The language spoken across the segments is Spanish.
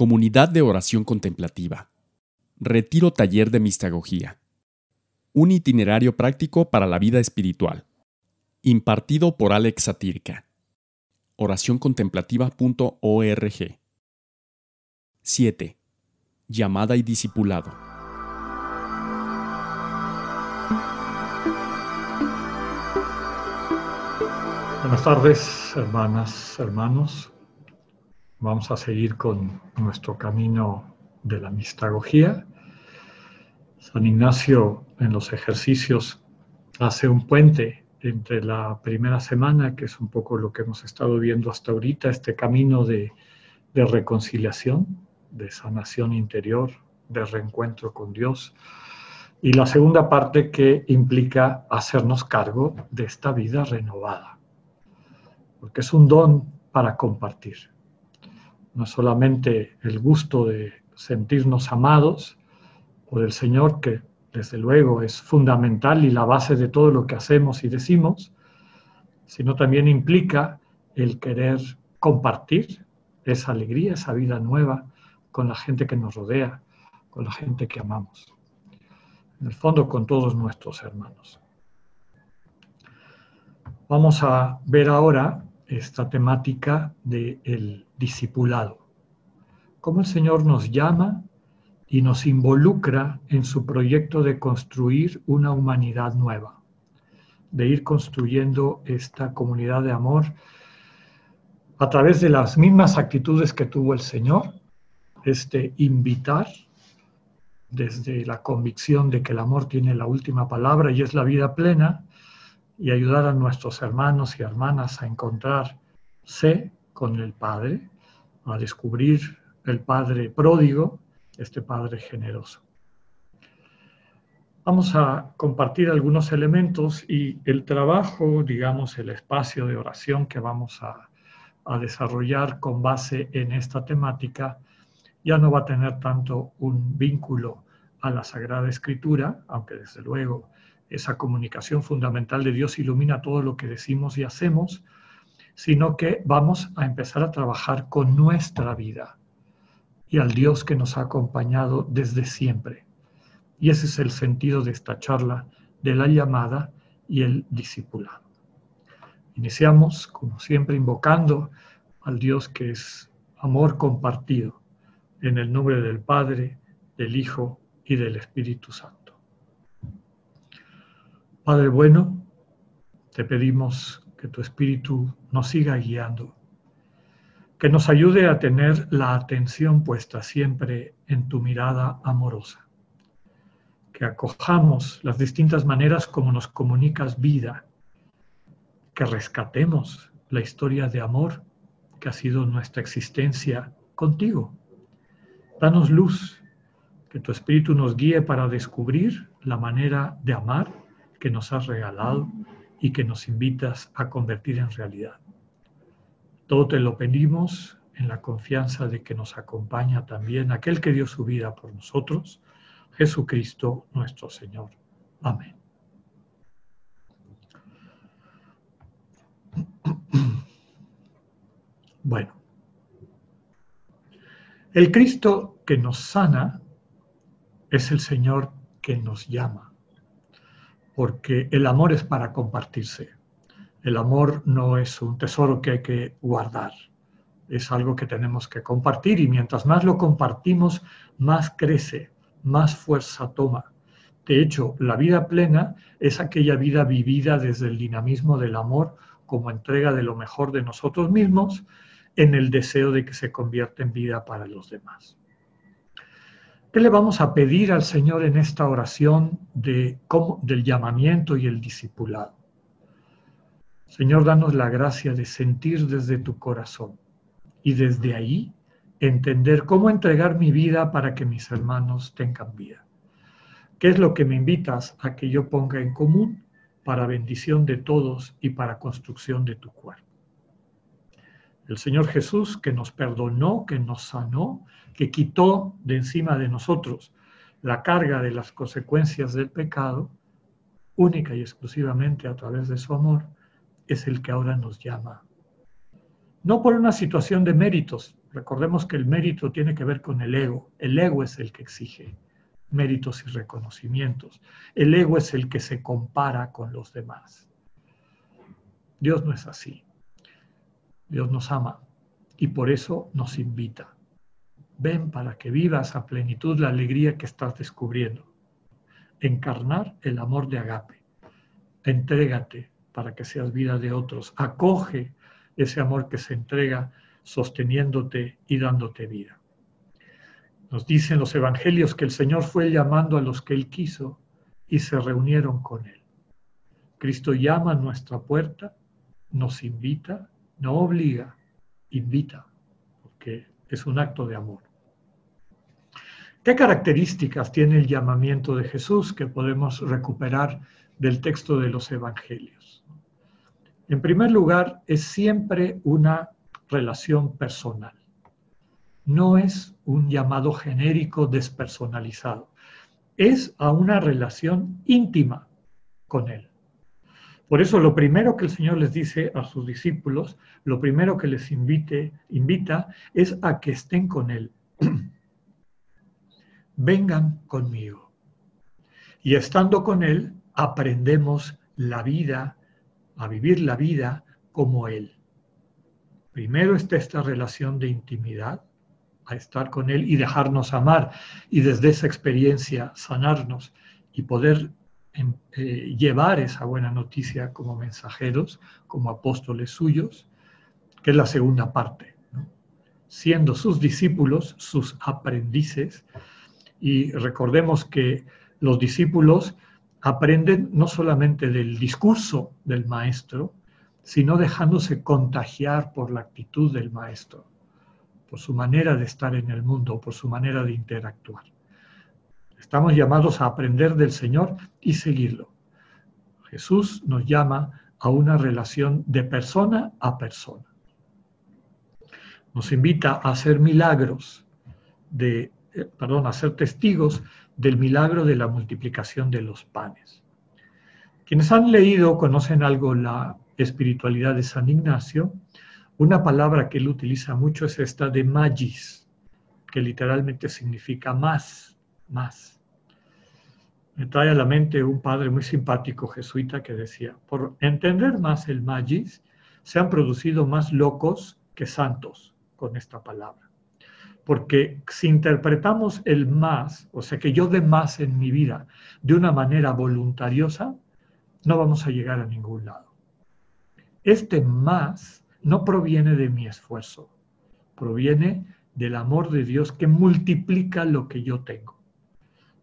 Comunidad de Oración Contemplativa. Retiro Taller de Mistagogía. Un itinerario práctico para la vida espiritual. Impartido por Alex Satirka. Oracioncontemplativa.org. 7. Llamada y discipulado. Buenas tardes, hermanas, hermanos. Vamos a seguir con nuestro camino de la mistagogía. San Ignacio en los ejercicios hace un puente entre la primera semana, que es un poco lo que hemos estado viendo hasta ahorita, este camino de, de reconciliación, de sanación interior, de reencuentro con Dios, y la segunda parte que implica hacernos cargo de esta vida renovada, porque es un don para compartir no solamente el gusto de sentirnos amados por el Señor, que desde luego es fundamental y la base de todo lo que hacemos y decimos, sino también implica el querer compartir esa alegría, esa vida nueva con la gente que nos rodea, con la gente que amamos. En el fondo, con todos nuestros hermanos. Vamos a ver ahora esta temática del discipulado. Cómo el Señor nos llama y nos involucra en su proyecto de construir una humanidad nueva, de ir construyendo esta comunidad de amor a través de las mismas actitudes que tuvo el Señor, este invitar desde la convicción de que el amor tiene la última palabra y es la vida plena, y ayudar a nuestros hermanos y hermanas a encontrarse con el Padre, a descubrir el Padre pródigo, este Padre generoso. Vamos a compartir algunos elementos y el trabajo, digamos, el espacio de oración que vamos a, a desarrollar con base en esta temática ya no va a tener tanto un vínculo a la Sagrada Escritura, aunque desde luego esa comunicación fundamental de Dios ilumina todo lo que decimos y hacemos, sino que vamos a empezar a trabajar con nuestra vida y al Dios que nos ha acompañado desde siempre. Y ese es el sentido de esta charla de la llamada y el discipulado. Iniciamos, como siempre, invocando al Dios que es amor compartido, en el nombre del Padre, del Hijo y del Espíritu Santo. Padre bueno, te pedimos que tu Espíritu nos siga guiando, que nos ayude a tener la atención puesta siempre en tu mirada amorosa, que acojamos las distintas maneras como nos comunicas vida, que rescatemos la historia de amor que ha sido nuestra existencia contigo. Danos luz, que tu Espíritu nos guíe para descubrir la manera de amar que nos has regalado y que nos invitas a convertir en realidad. Todo te lo pedimos en la confianza de que nos acompaña también aquel que dio su vida por nosotros, Jesucristo nuestro Señor. Amén. Bueno, el Cristo que nos sana es el Señor que nos llama porque el amor es para compartirse. El amor no es un tesoro que hay que guardar, es algo que tenemos que compartir y mientras más lo compartimos, más crece, más fuerza toma. De hecho, la vida plena es aquella vida vivida desde el dinamismo del amor como entrega de lo mejor de nosotros mismos en el deseo de que se convierta en vida para los demás. ¿Qué le vamos a pedir al Señor en esta oración de del llamamiento y el discipulado? Señor, danos la gracia de sentir desde tu corazón y desde ahí entender cómo entregar mi vida para que mis hermanos tengan vida. ¿Qué es lo que me invitas a que yo ponga en común para bendición de todos y para construcción de tu cuerpo? El Señor Jesús que nos perdonó, que nos sanó, que quitó de encima de nosotros la carga de las consecuencias del pecado, única y exclusivamente a través de su amor, es el que ahora nos llama. No por una situación de méritos, Recordemos que el mérito tiene que ver con el ego. El ego es el que exige méritos y reconocimientos. El ego es el que se compara con los demás. Dios no es así. Dios nos ama y por eso nos invita. Ven para que vivas a plenitud la alegría que estás descubriendo. Encarnar el amor de agape. Entrégate para que seas vida de otros. Acoge ese amor que se entrega sosteniéndote y dándote vida. Nos dicen los evangelios que el Señor fue llamando a los que Él quiso y se reunieron con Él. Cristo llama a nuestra puerta, nos invita, no obliga, invita, porque es un acto de amor. ¿Qué características tiene el llamamiento de Jesús que podemos recuperar del texto de los evangelios? En primer lugar, es siempre una relación personal. No es un llamado genérico despersonalizado. Es a una relación íntima con Él. Por eso lo primero que el Señor les dice a sus discípulos, lo primero que les invite, invita es a que estén con Él. Vengan conmigo. Y estando con Él, aprendemos la vida, a vivir la vida como Él. Primero está esta relación de intimidad, a estar con Él y dejarnos amar, y desde esa experiencia sanarnos y poder em, eh, llevar esa buena noticia como mensajeros, como apóstoles suyos, que es la segunda parte. Siendo sus discípulos, sus aprendices, y recordemos que los discípulos aprenden no solamente del discurso del maestro, sino dejándose contagiar por la actitud del maestro, por su manera de estar en el mundo, por su manera de interactuar. Estamos llamados a aprender del Señor y seguirlo. Jesús nos llama a una relación de persona a persona. Nos invita a hacer milagros de eh, perdón, a ser testigos del milagro de la multiplicación de los panes. Quienes han leído conocen algo la espiritualidad de San Ignacio. Una palabra que él utiliza mucho es esta de magis, que literalmente significa más, más. Me trae a la mente un padre muy simpático jesuita que decía, por entender más el magis, se han producido más locos que santos con esta palabra. Porque si interpretamos el más, o sea, que yo dé más en mi vida de una manera voluntariosa, no vamos a llegar a ningún lado. Este más no proviene de mi esfuerzo, proviene del amor de Dios que multiplica lo que yo tengo.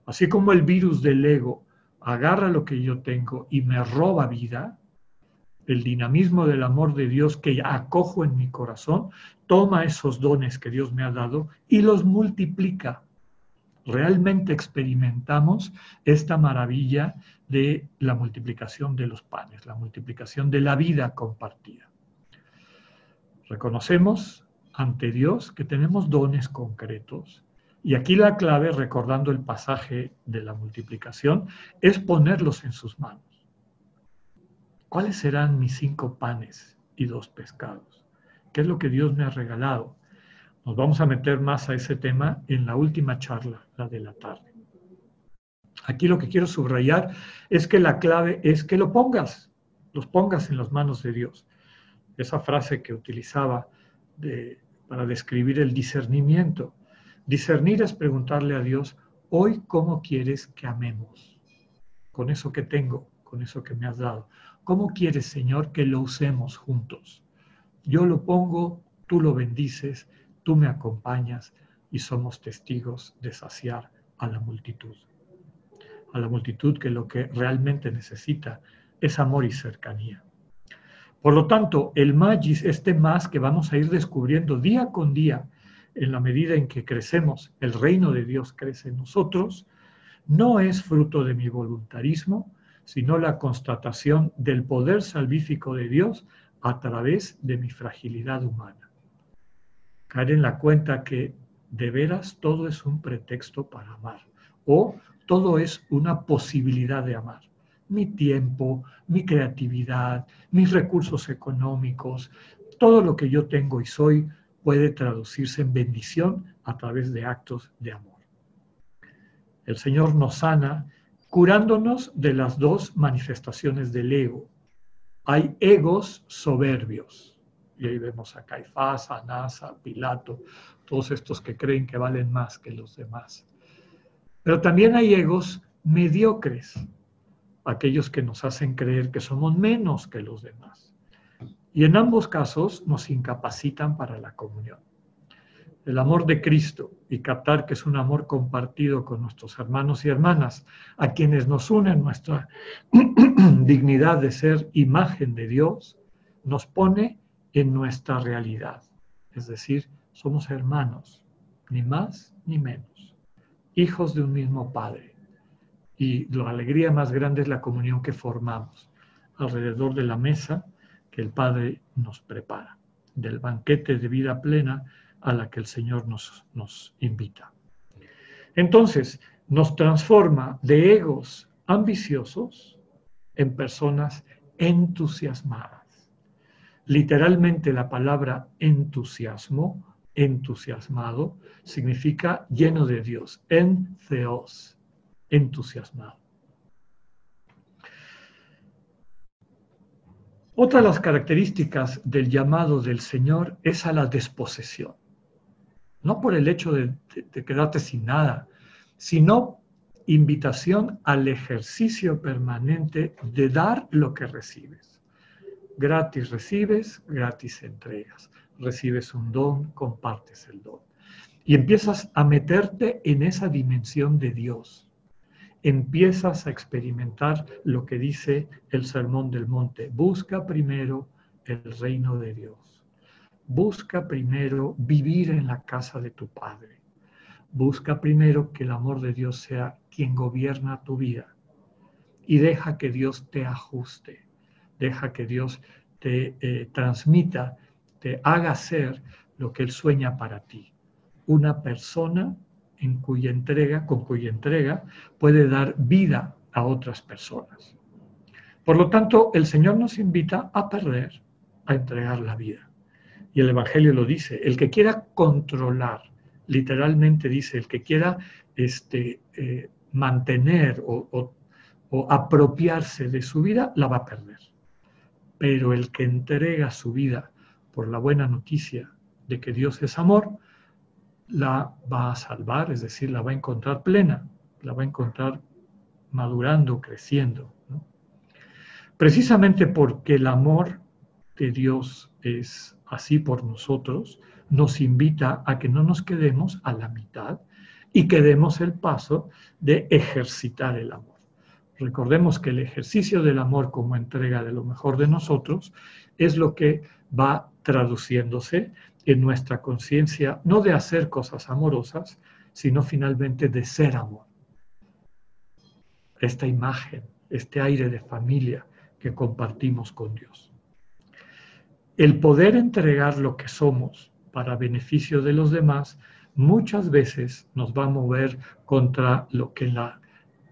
Así como el virus del ego agarra lo que yo tengo y me roba vida, el dinamismo del amor de Dios que acojo en mi corazón, toma esos dones que Dios me ha dado y los multiplica. Realmente experimentamos esta maravilla de la multiplicación de los panes, la multiplicación de la vida compartida. Reconocemos ante Dios que tenemos dones concretos y aquí la clave, recordando el pasaje de la multiplicación, es ponerlos en sus manos. ¿Cuáles serán mis cinco panes y dos pescados? ¿Qué es lo que Dios me ha regalado? Nos vamos a meter más a ese tema en la última charla, la de la tarde. Aquí lo que quiero subrayar es que la clave es que lo pongas, los pongas en las manos de Dios. Esa frase que utilizaba para describir el discernimiento. Discernir es preguntarle a Dios, hoy cómo quieres que amemos, con eso que tengo, con eso que me has dado. ¿Cómo quieres, Señor, que lo usemos juntos? Yo lo pongo, tú lo bendices, tú me acompañas y somos testigos de saciar a la multitud. A la multitud que lo que realmente necesita es amor y cercanía. Por lo tanto, el magis, este más que vamos a ir descubriendo día con día, en la medida en que crecemos, el reino de Dios crece en nosotros, no es fruto de mi voluntarismo, sino la constatación del poder salvífico de Dios a través de mi fragilidad humana. Caer en la cuenta que de veras todo es un pretexto para amar o todo es una posibilidad de amar. Mi tiempo, mi creatividad, mis recursos económicos, todo lo que yo tengo y soy puede traducirse en bendición a través de actos de amor. El Señor nos sana curándonos de las dos manifestaciones del ego. Hay egos soberbios. Y ahí vemos a Caifás, a Nasa, a Pilato, todos estos que creen que valen más que los demás. Pero también hay egos mediocres, aquellos que nos hacen creer que somos menos que los demás. Y en ambos casos nos incapacitan para la comunión. El amor de Cristo y captar que es un amor compartido con nuestros hermanos y hermanas, a quienes nos unen nuestra dignidad de ser imagen de Dios, nos pone en nuestra realidad. Es decir, somos hermanos, ni más ni menos, hijos de un mismo Padre. Y la alegría más grande es la comunión que formamos alrededor de la mesa que el Padre nos prepara, del banquete de vida plena a la que el Señor nos, nos invita. Entonces, nos transforma de egos ambiciosos en personas entusiasmadas. Literalmente la palabra entusiasmo entusiasmado significa lleno de Dios, en theos, entusiasmado. Otra de las características del llamado del Señor es a la desposesión. No por el hecho de, de quedarte sin nada, sino invitación al ejercicio permanente de dar lo que recibes. Gratis recibes, gratis entregas recibes un don, compartes el don. Y empiezas a meterte en esa dimensión de Dios. Empiezas a experimentar lo que dice el Sermón del Monte. Busca primero el reino de Dios. Busca primero vivir en la casa de tu Padre. Busca primero que el amor de Dios sea quien gobierna tu vida. Y deja que Dios te ajuste. Deja que Dios te eh, transmita te haga ser lo que Él sueña para ti. Una persona en cuya entrega, con cuya entrega puede dar vida a otras personas. Por lo tanto, el Señor nos invita a perder, a entregar la vida. Y el Evangelio lo dice, el que quiera controlar, literalmente dice, el que quiera este, eh, mantener o apropiarse de su vida, la va a perder. Pero el que entrega su vida por la buena noticia de que Dios es amor, la va a salvar, es decir, la va a encontrar plena, la va a encontrar madurando, creciendo. Precisamente porque el amor de Dios es así por nosotros, nos invita a que no nos quedemos a la mitad y que demos el paso de ejercitar el amor. Recordemos que el ejercicio del amor como entrega de lo mejor de nosotros es lo que va traduciéndose en nuestra conciencia, no de hacer cosas amorosas, sino finalmente de ser amor. Esta imagen, este aire de familia que compartimos con Dios. El poder entregar lo que somos para beneficio de los demás muchas veces nos va a mover contra lo que la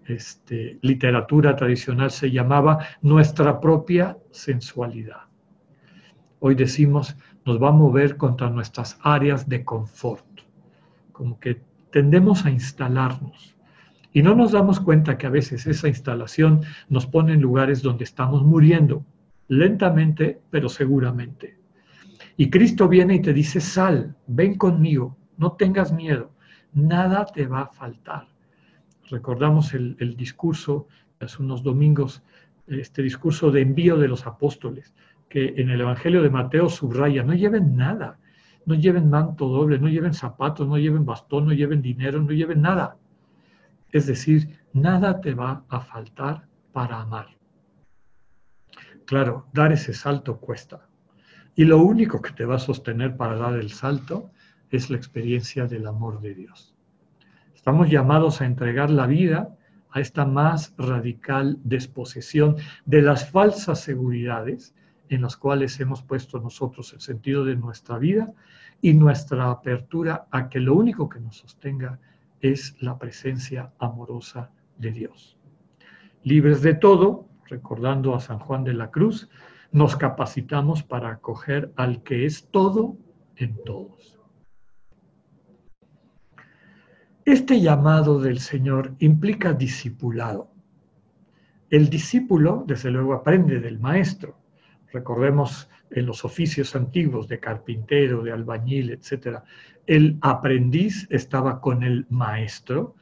este, literatura tradicional se llamaba nuestra propia sensualidad hoy decimos, nos va a mover contra nuestras áreas de confort. Como que tendemos a instalarnos. Y no nos damos cuenta que a veces esa instalación nos pone en lugares donde estamos muriendo, lentamente, pero seguramente. Y Cristo viene y te dice, sal, ven conmigo, no tengas miedo, nada te va a faltar. Recordamos el, el discurso hace unos domingos, este discurso de envío de los apóstoles que en el Evangelio de Mateo subraya, no lleven nada, no lleven manto doble, no lleven zapatos, no lleven bastón, no lleven dinero, no lleven nada. Es decir, nada te va a faltar para amar. Claro, dar ese salto cuesta. Y lo único que te va a sostener para dar el salto es la experiencia del amor de Dios. Estamos llamados a entregar la vida a esta más radical desposesión de las falsas seguridades en las cuales hemos puesto nosotros el sentido de nuestra vida y nuestra apertura a que lo único que nos sostenga es la presencia amorosa de Dios. Libres de todo, recordando a San Juan de la Cruz, nos capacitamos para acoger al que es todo en todos. Este llamado del Señor implica discipulado. El discípulo, desde luego, aprende del maestro. Recordemos en los oficios antiguos de carpintero, de albañil, etc. El aprendiz estaba con el maestro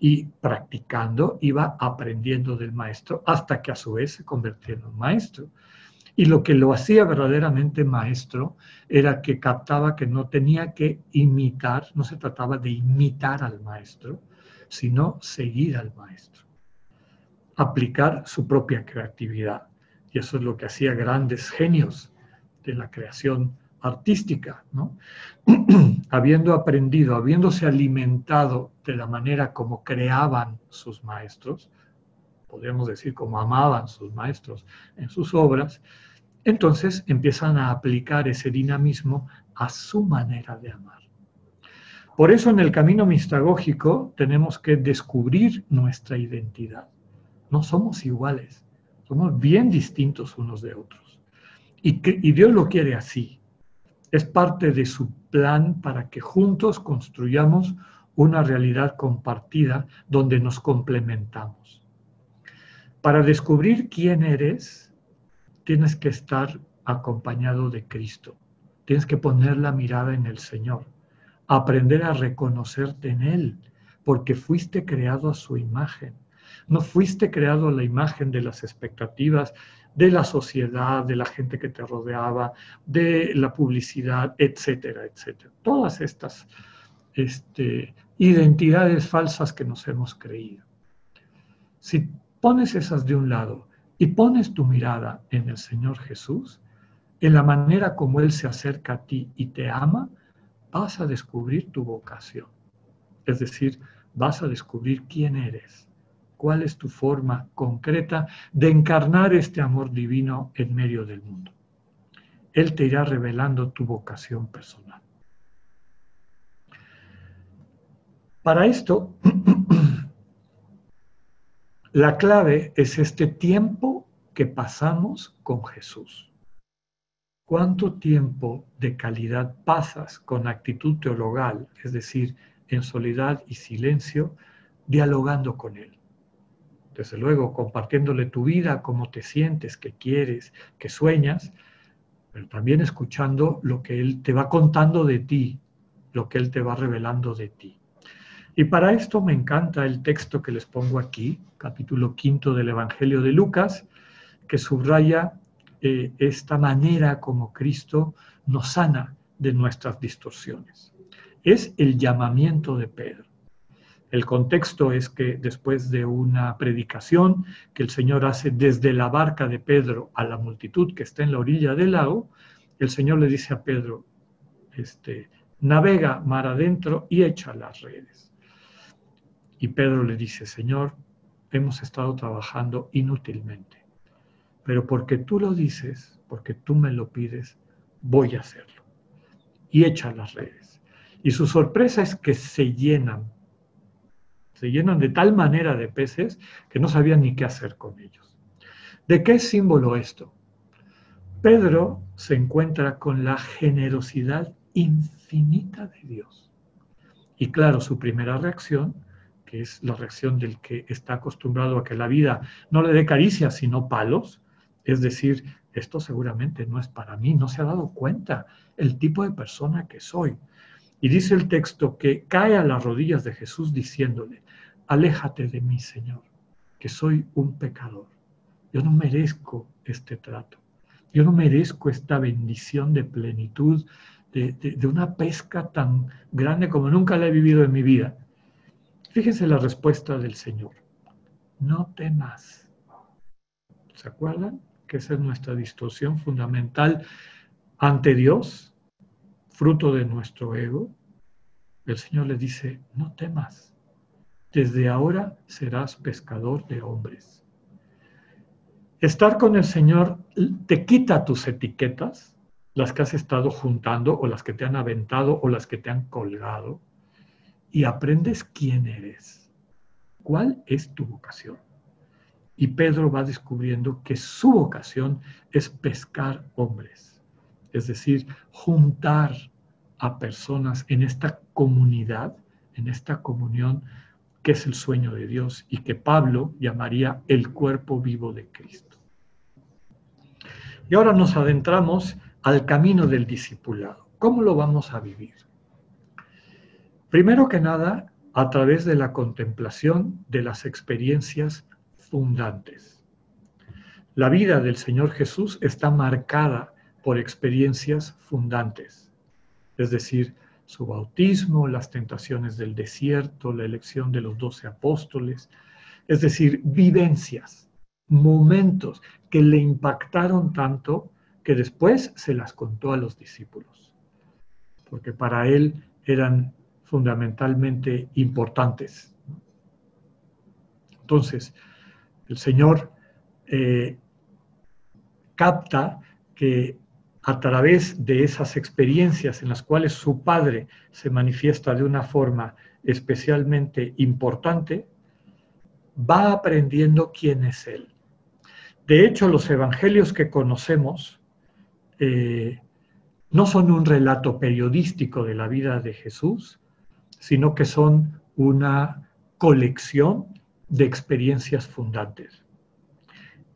y practicando iba aprendiendo del maestro hasta que a su vez se convirtió en un maestro. Y lo que lo hacía verdaderamente maestro era que captaba que no tenía que imitar, no se trataba de imitar al maestro, sino seguir al maestro, aplicar su propia creatividad. Y eso es lo que hacía grandes genios de la creación artística, ¿no? habiendo aprendido, habiéndose alimentado de la manera como creaban sus maestros, podríamos decir como amaban sus maestros en sus obras, entonces empiezan a aplicar ese dinamismo a su manera de amar. Por eso en el camino mistagógico tenemos que descubrir nuestra identidad. No somos iguales, somos bien distintos unos de otros. Y, y Dios lo quiere así. Es parte de su plan para que juntos construyamos una realidad compartida donde nos complementamos. Para descubrir quién eres, tienes que estar acompañado de Cristo. Tienes que poner la mirada en el Señor, aprender a reconocerte en Él, porque fuiste creado a su imagen. No fuiste creado a la imagen de las expectativas de la sociedad, de la gente que te rodeaba, de la publicidad, etcétera, etcétera. Todas estas este, identidades falsas que nos hemos creído. Si pones esas de un lado y pones tu mirada en el Señor Jesús, en la manera como Él se acerca a ti y te ama, vas a descubrir tu vocación. Es decir, vas a descubrir quién eres, cuál es tu forma concreta de encarnar este amor divino en medio del mundo. Él te irá revelando tu vocación personal. Para esto, La clave es este tiempo que pasamos con Jesús. ¿Cuánto tiempo de calidad pasas con actitud teologal, es decir, en soledad y silencio, dialogando con Él? Desde luego, compartiéndole tu vida, cómo te sientes, qué quieres, qué sueñas, pero también escuchando lo que Él te va contando de ti, lo que Él te va revelando de ti. Y para esto me encanta el texto que les pongo aquí, capítulo quinto del Evangelio de Lucas, que subraya eh, esta manera como Cristo nos sana de nuestras distorsiones. Es el llamamiento de Pedro. El contexto es que después de una predicación que el Señor hace desde la barca de Pedro a la multitud que está en la orilla del lago, el Señor le dice a Pedro, este, navega mar adentro y echa las redes. Y Pedro le dice, Señor, hemos estado trabajando inútilmente, pero porque tú lo dices, porque tú me lo pides, voy a hacerlo. Y echa las redes. Y su sorpresa es que se llenan, se llenan de tal manera de peces que no sabían ni qué hacer con ellos. ¿De qué símbolo esto? Pedro se encuentra con la generosidad infinita de Dios. Y claro, su primera reacción que es la reacción del que está acostumbrado a que la vida no le dé caricias, sino palos, es decir, esto seguramente no es para mí, no se ha dado cuenta el tipo de persona que soy. Y dice el texto que cae a las rodillas de Jesús diciéndole, aléjate de mí, Señor, que soy un pecador. Yo no merezco este trato. Yo no merezco esta bendición de plenitud, de, de una pesca tan grande como nunca la he vivido en mi vida. Fíjense la respuesta del Señor. No temas. ¿Se acuerdan? Que esa es nuestra distorsión fundamental ante Dios, fruto de nuestro ego. El Señor le dice, no temas. Desde ahora serás pescador de hombres. Estar con el Señor te quita tus etiquetas, las que has estado juntando o las que te han aventado o las que te han colgado y aprendes quién eres, cuál es tu vocación. Y Pedro va descubriendo que su vocación es pescar hombres, es decir, juntar a personas en esta comunidad, en esta comunión que es el sueño de Dios y que Pablo llamaría el cuerpo vivo de Cristo. Y ahora nos adentramos al camino del discipulado. ¿Cómo lo vamos a vivir? Primero que nada, a través de la contemplación de las experiencias fundantes. La vida del Señor Jesús está marcada por experiencias fundantes, es decir, su bautismo, las tentaciones del desierto, la elección de los doce apóstoles, es decir, vivencias, momentos que le impactaron tanto que después se las contó a los discípulos, porque para él eran fundamentalmente importantes. Entonces, el Señor eh, capta que a través de esas experiencias en las cuales su Padre se manifiesta de una forma especialmente importante, va aprendiendo quién es Él. De hecho, los evangelios que conocemos eh, no son un relato periodístico de la vida de Jesús, sino que son una colección de experiencias fundantes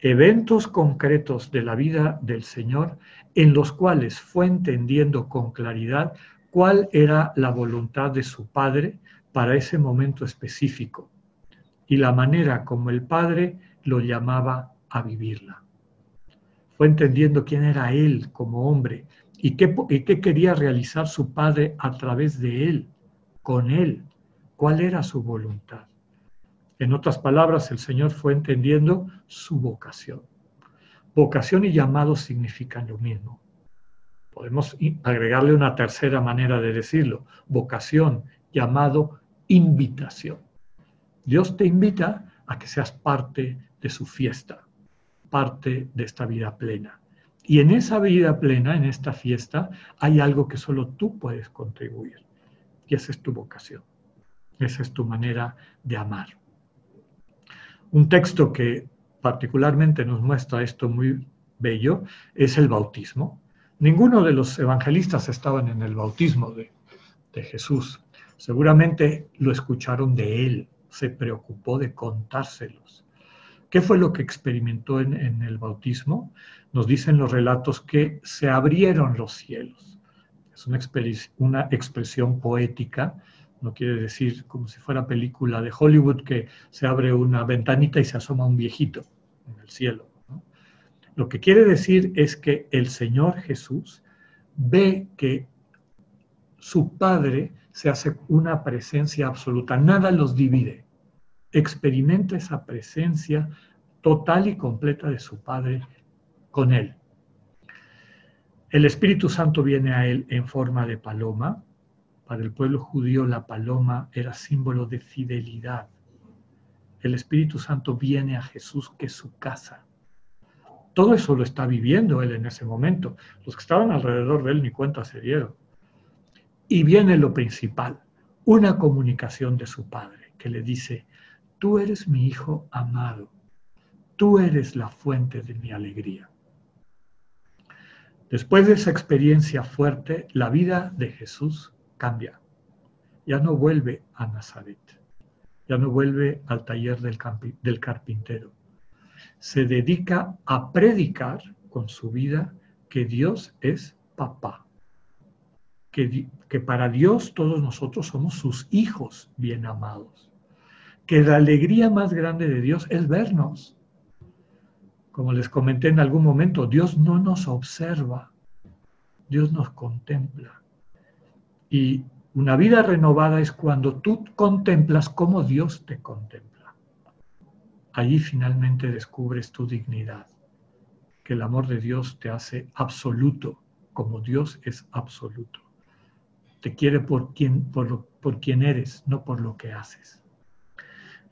eventos concretos de la vida del Señor en los cuales fue entendiendo con claridad cuál era la voluntad de su Padre para ese momento específico y la manera como el Padre lo llamaba a vivirla. Fue entendiendo quién era Él como hombre y qué, y qué quería realizar su Padre a través de Él, con Él, cuál era su voluntad. En otras palabras, el Señor fue entendiendo su vocación. Vocación y llamado significan lo mismo. Podemos agregarle una tercera manera de decirlo. Vocación, llamado, invitación. Dios te invita a que seas parte de su fiesta, parte de esta vida plena. Y en esa vida plena, en esta fiesta, hay algo que solo tú puedes contribuir. Y esa es tu vocación. Esa es tu manera de amar. Un texto que particularmente nos muestra esto muy bello es el bautismo. Ninguno de los evangelistas estaban en el bautismo de, Jesús. Seguramente lo escucharon de él, se preocupó de contárselos. ¿Qué fue lo que experimentó en, el bautismo? Nos dicen los relatos que se abrieron los cielos. Es una, expresión poética no quiere decir como si fuera película de Hollywood que se abre una ventanita y se asoma un viejito en el cielo. Lo que quiere decir es que el Señor Jesús ve que su Padre se hace una presencia absoluta, nada los divide. Experimenta esa presencia total y completa de su Padre con él. El Espíritu Santo viene a él en forma de paloma, para el pueblo judío la paloma era símbolo de fidelidad. El Espíritu Santo viene a Jesús, que es su casa. Todo eso lo está viviendo él en ese momento. Los que estaban alrededor de él ni cuenta se dieron. Y viene lo principal, una comunicación de su padre que le dice, tú eres mi hijo amado, tú eres la fuente de mi alegría. Después de esa experiencia fuerte, la vida de Jesús cambia. Ya no vuelve a Nazaret, ya no vuelve al taller del, carpintero. Se dedica a predicar con su vida que Dios es papá, que, que para Dios todos nosotros somos sus hijos bien amados, que la alegría más grande de Dios es vernos. Como les comenté en algún momento, Dios no nos observa, Dios nos contempla. Y una vida renovada es cuando tú contemplas cómo Dios te contempla. Allí finalmente descubres tu dignidad, que el amor de Dios te hace absoluto, como Dios es absoluto. Te quiere por quien, por, por quien eres, no por lo que haces.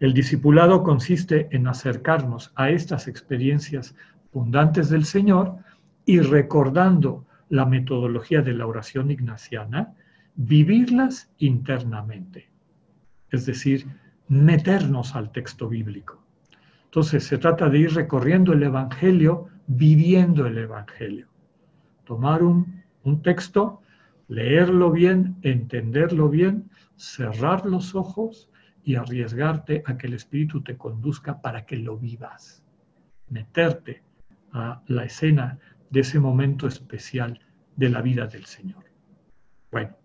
El discipulado consiste en acercarnos a estas experiencias fundantes del Señor y recordando la metodología de la oración ignaciana, vivirlas internamente, es decir, meternos al texto bíblico. Entonces se trata de ir recorriendo el Evangelio, viviendo el Evangelio. Tomar un, texto, leerlo bien, entenderlo bien, cerrar los ojos y arriesgarte a que el Espíritu te conduzca para que lo vivas. Meterte a la escena de ese momento especial de la vida del Señor. Bueno,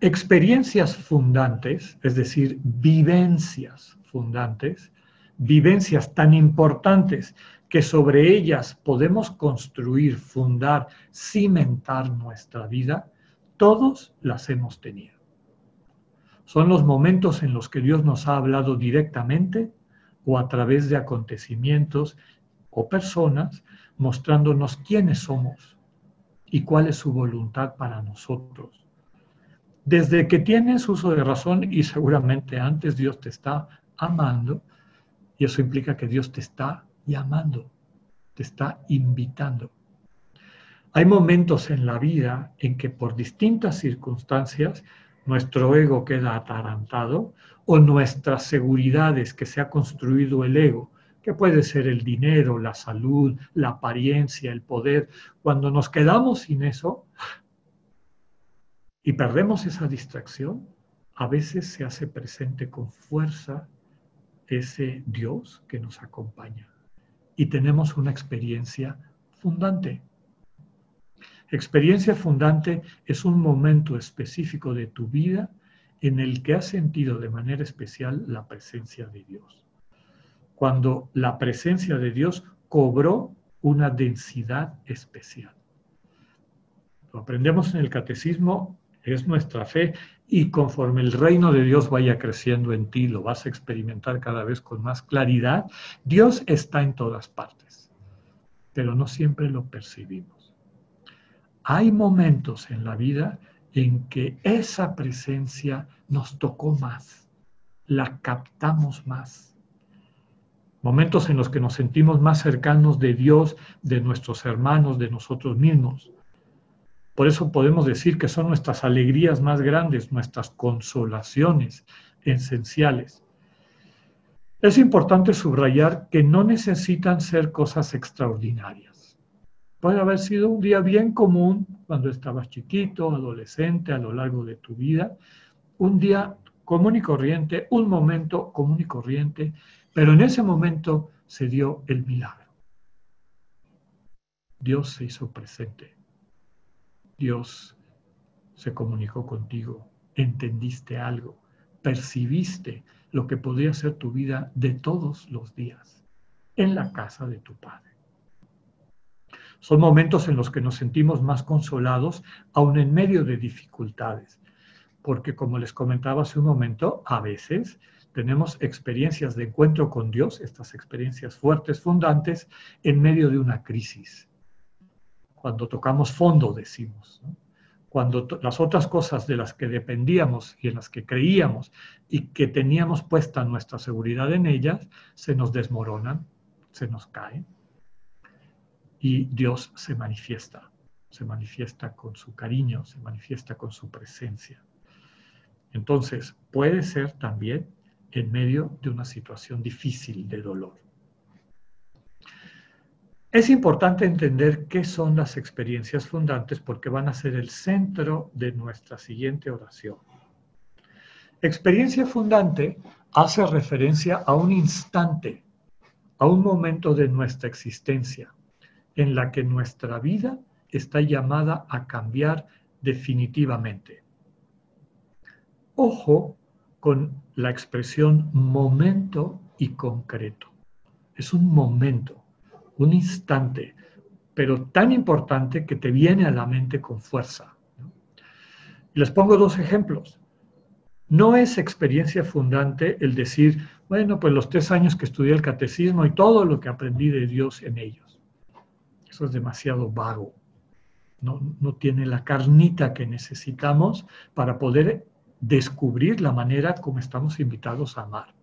experiencias fundantes, es decir, vivencias fundantes, vivencias tan importantes que sobre ellas podemos construir, fundar, cimentar nuestra vida, todos las hemos tenido. Son los momentos en los que Dios nos ha hablado directamente o a través de acontecimientos o personas mostrándonos quiénes somos y cuál es su voluntad para nosotros. Desde que tienes uso de razón y seguramente antes Dios te está amando y eso implica que Dios te está llamando, te está invitando. Hay momentos en la vida en que por distintas circunstancias nuestro ego queda atarantado o nuestras seguridades que se ha construido el ego, que puede ser el dinero, la salud, la apariencia, el poder, cuando nos quedamos sin eso y perdemos esa distracción, a veces se hace presente con fuerza ese Dios que nos acompaña y tenemos una experiencia fundante. Experiencia fundante es un momento específico de tu vida en el que has sentido de manera especial la presencia de Dios. Cuando la presencia de Dios cobró una densidad especial. Lo aprendemos en el catecismo, es nuestra fe y conforme el reino de Dios vaya creciendo en ti, lo vas a experimentar cada vez con más claridad. Dios está en todas partes, pero no siempre lo percibimos. Hay momentos en la vida en que esa presencia nos tocó más, la captamos más. Momentos en los que nos sentimos más cercanos de Dios, de nuestros hermanos, de nosotros mismos. Por eso podemos decir que son nuestras alegrías más grandes, nuestras consolaciones esenciales. Es importante subrayar que no necesitan ser cosas extraordinarias. Puede haber sido un día bien común cuando estabas chiquito, adolescente, a lo largo de tu vida. Un día común y corriente, un momento común y corriente, pero en ese momento se dio el milagro. Dios se hizo presente. Dios se comunicó contigo, entendiste algo, percibiste lo que podría ser tu vida de todos los días en la casa de tu Padre. Son momentos en los que nos sentimos más consolados, aun en medio de dificultades. Porque como les comentaba hace un momento, a veces tenemos experiencias de encuentro con Dios, estas experiencias fuertes, fundantes, en medio de una crisis. Cuando tocamos fondo, decimos. Cuando las otras cosas de las que dependíamos y en las que creíamos y que teníamos puesta nuestra seguridad en ellas, se nos desmoronan, se nos caen y Dios se manifiesta, se manifiesta con su cariño, se manifiesta con su presencia. Entonces, puede ser también en medio de una situación difícil de dolor. Es importante entender qué son las experiencias fundantes porque van a ser el centro de nuestra siguiente oración. Experiencia fundante hace referencia a un instante, a un momento de nuestra existencia, en la que nuestra vida está llamada a cambiar definitivamente. Ojo con la expresión momento y concreto. Es un momento, un instante, pero tan importante que te viene a la mente con fuerza. Les pongo dos ejemplos. No es experiencia fundante el decir, bueno, pues los tres años que estudié el catecismo y todo lo que aprendí de Dios en ellos es demasiado vago. No, no tiene la carnita que necesitamos para poder descubrir la manera como estamos invitados a amar.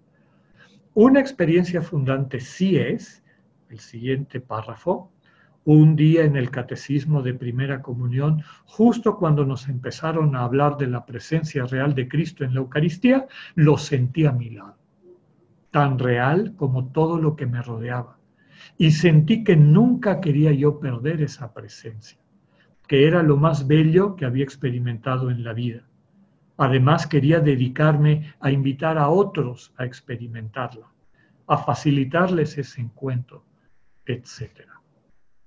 Una experiencia fundante sí es, el siguiente párrafo, un día en el catecismo de primera comunión, justo cuando nos empezaron a hablar de la presencia real de Cristo en la Eucaristía, lo sentí a mi lado, tan real como todo lo que me rodeaba y sentí que nunca quería yo perder esa presencia. que era lo más bello que había experimentado en la vida. Además, quería dedicarme a invitar a otros a experimentarla, a facilitarles ese encuentro, etc.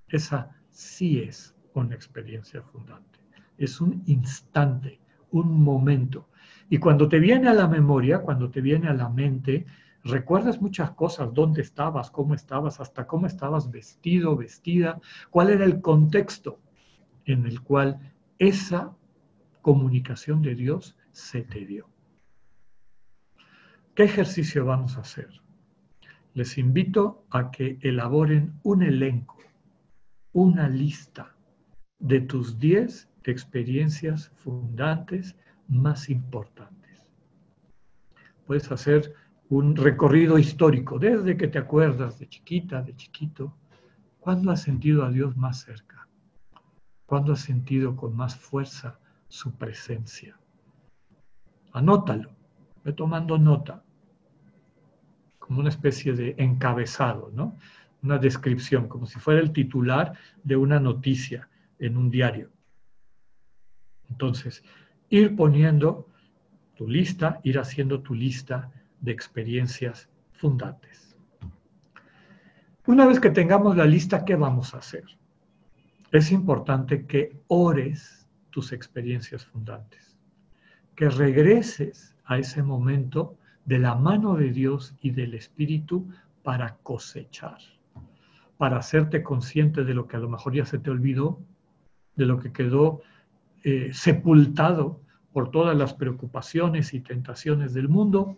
Esa sí es una experiencia fundante. Es un instante, un momento. Y cuando te viene a la memoria, cuando te viene a la mente, recuerdas muchas cosas, dónde estabas, cómo estabas, hasta cómo estabas vestido, vestida, cuál era el contexto en el cual esa comunicación de Dios se te dio. ¿Qué ejercicio vamos a hacer? Les invito a que elaboren un elenco, una lista de tus 10 experiencias fundantes más importantes. Puedes hacer un recorrido histórico, desde que te acuerdas de chiquita, de chiquito, ¿cuándo has sentido a Dios más cerca? ¿Cuándo has sentido con más fuerza su presencia? Anótalo, ve tomando nota, como una especie de encabezado, ¿no? Una descripción, como si fuera el titular de una noticia en un diario. Entonces, ir poniendo tu lista, ir haciendo tu lista de experiencias fundantes. Una vez que tengamos la lista, ¿qué vamos a hacer? Es importante que ores tus experiencias fundantes, que regreses a ese momento de la mano de Dios y del Espíritu para cosechar, para hacerte consciente de lo que a lo mejor ya se te olvidó, de lo que quedó eh, sepultado por todas las preocupaciones y tentaciones del mundo,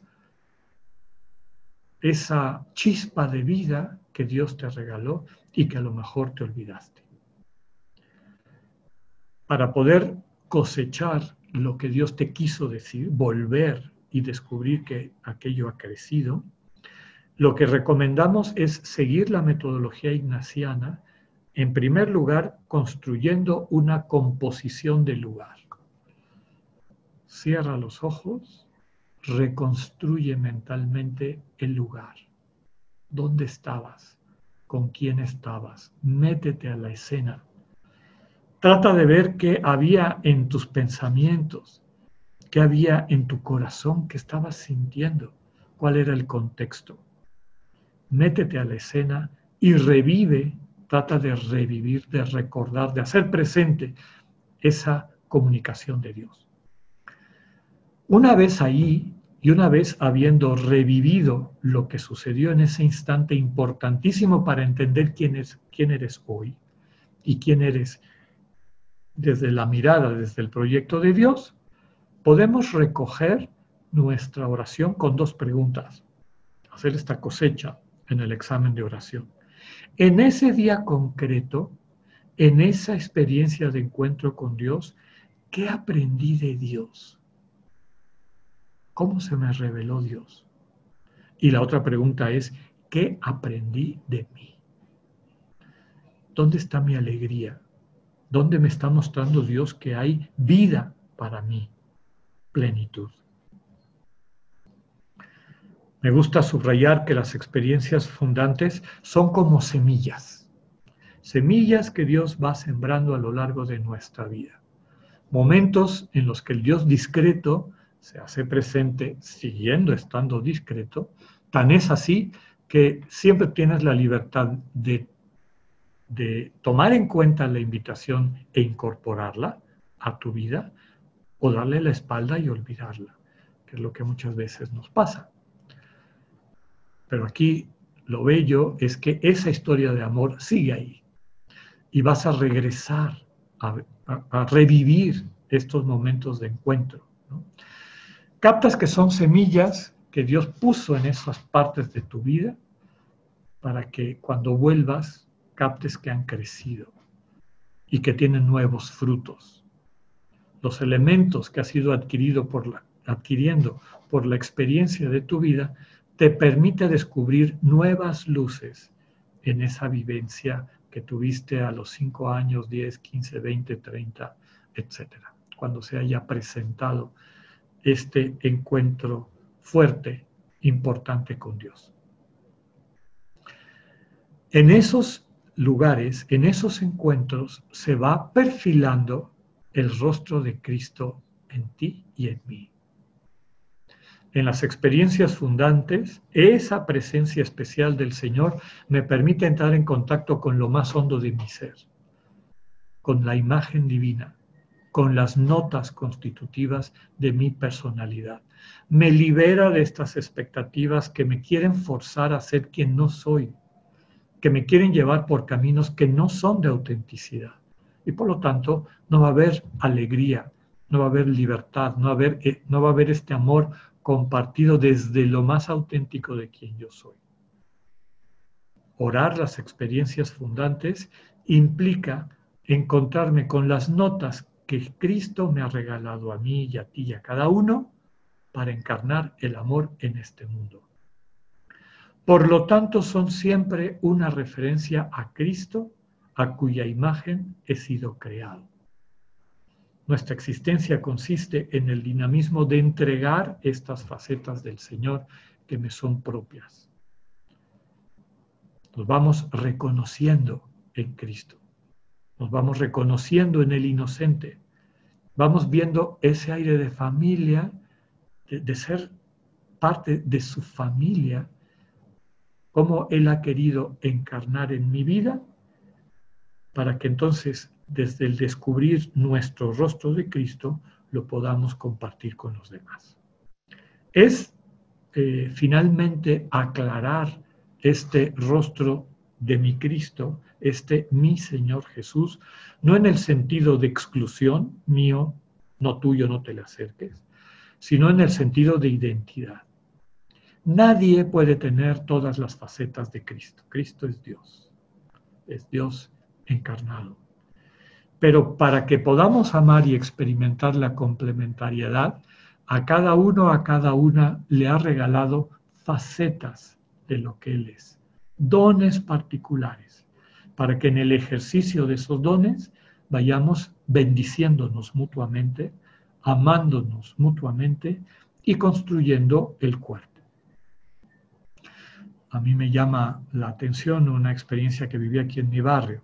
esa chispa de vida que Dios te regaló y que a lo mejor te olvidaste. Para poder cosechar lo que Dios te quiso decir, volver y descubrir que aquello ha crecido, lo que recomendamos es seguir la metodología ignaciana, en primer lugar, construyendo una composición del lugar. Cierra los ojos reconstruye mentalmente el lugar. ¿Dónde estabas? ¿Con quién estabas? Métete a la escena. Trata de ver qué había en tus pensamientos, qué había en tu corazón, qué estabas sintiendo, cuál era el contexto. Métete a la escena y revive, trata de revivir, de recordar, de hacer presente esa comunicación de Dios. Una vez ahí y una vez habiendo revivido lo que sucedió en ese instante importantísimo para entender quién, es, quién eres hoy y quién eres desde la mirada, desde el proyecto de Dios, podemos recoger nuestra oración con dos preguntas. Hacer esta cosecha en el examen de oración. En ese día concreto, en esa experiencia de encuentro con Dios, ¿qué aprendí de Dios? ¿Cómo se me reveló Dios? Y la otra pregunta es, ¿qué aprendí de mí? ¿Dónde está mi alegría? ¿Dónde me está mostrando Dios que hay vida para mí? Plenitud. Me gusta subrayar que las experiencias fundantes son como semillas, semillas que Dios va sembrando a lo largo de nuestra vida. Momentos en los que el Dios discreto se hace presente siguiendo estando discreto, tan es así que siempre tienes la libertad de, tomar en cuenta la invitación e incorporarla a tu vida o darle la espalda y olvidarla, que es lo que muchas veces nos pasa. Pero aquí lo bello es que esa historia de amor sigue ahí y vas a regresar a, revivir estos momentos de encuentro. captas que son semillas que Dios puso en esas partes de tu vida para que cuando vuelvas captes que han crecido y que tienen nuevos frutos. Los elementos que has ido adquirido por la, adquiriendo por la experiencia de tu vida te permite descubrir nuevas luces en esa vivencia que tuviste a los 5 años, 10, 15, 20, 30, etcétera, cuando se haya presentado este encuentro fuerte, importante con Dios. En esos lugares, en esos encuentros, se va perfilando el rostro de Cristo en ti y en mí. En las experiencias fundantes, esa presencia especial del Señor me permite entrar en contacto con lo más hondo de mi ser, con la imagen divina, con las notas constitutivas de mi personalidad. Me libera de estas expectativas que me quieren forzar a ser quien no soy, que me quieren llevar por caminos que no son de autenticidad. Y por lo tanto, no va a haber alegría, no va a haber libertad, no va a haber, eh, no va a haber este amor compartido desde lo más auténtico de quien yo soy. Orar las experiencias fundantes implica encontrarme con las notas que Cristo me ha regalado a mí y a ti y a cada uno para encarnar el amor en este mundo. Por lo tanto, son siempre una referencia a Cristo, a cuya imagen he sido creado. Nuestra existencia consiste en el dinamismo de entregar estas facetas del Señor que me son propias. Nos vamos reconociendo en Cristo. Nos vamos reconociendo en el inocente. Vamos viendo ese aire de familia, de, de ser parte de su familia, cómo Él ha querido encarnar en mi vida, para que entonces desde el descubrir nuestro rostro de Cristo, lo podamos compartir con los demás. Es eh, finalmente aclarar este rostro de mi Cristo, este mi Señor Jesús, no en el sentido de exclusión mío, no tuyo, no te le acerques, sino en el sentido de identidad. Nadie puede tener todas las facetas de Cristo. Cristo es Dios, es Dios encarnado. Pero para que podamos amar y experimentar la complementariedad, a cada uno, a cada una le ha regalado facetas de lo que Él es, dones particulares, para que en el ejercicio de esos dones vayamos bendiciéndonos mutuamente, amándonos mutuamente y construyendo el cuerpo. A mí me llama la atención una experiencia que viví aquí en mi barrio.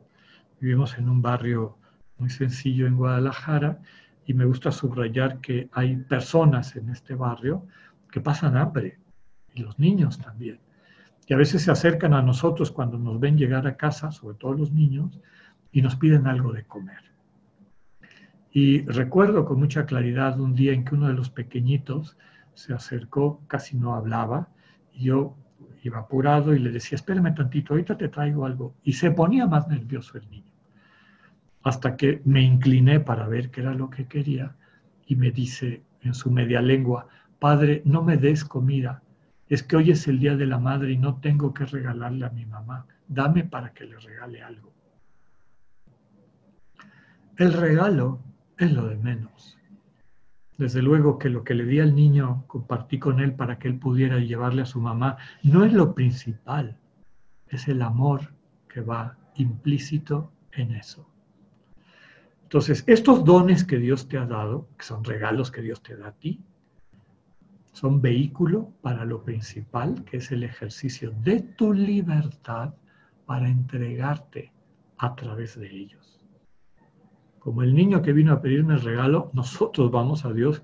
Vivimos en un barrio muy sencillo en Guadalajara y me gusta subrayar que hay personas en este barrio que pasan hambre y los niños también. Y a veces se acercan a nosotros cuando nos ven llegar a casa, sobre todo los niños, y nos piden algo de comer. Y recuerdo con mucha claridad un día en que uno de los pequeñitos se acercó, casi no hablaba, y yo iba apurado y le decía, espérame tantito, ahorita te traigo algo. Y se ponía más nervioso el niño hasta que me incliné para ver qué era lo que quería y me dice en su media lengua, Padre, no me des comida, es que hoy es el Día de la Madre y no tengo que regalarle a mi mamá, dame para que le regale algo. El regalo es lo de menos. Desde luego que lo que le di al niño, compartí con él para que él pudiera llevarle a su mamá, no es lo principal, es el amor que va implícito en eso. Entonces, estos dones que Dios te ha dado, que son regalos que Dios te da a ti, son vehículo para lo principal, que es el ejercicio de tu libertad para entregarte a través de ellos. Como el niño que vino a pedirme el regalo, nosotros vamos a Dios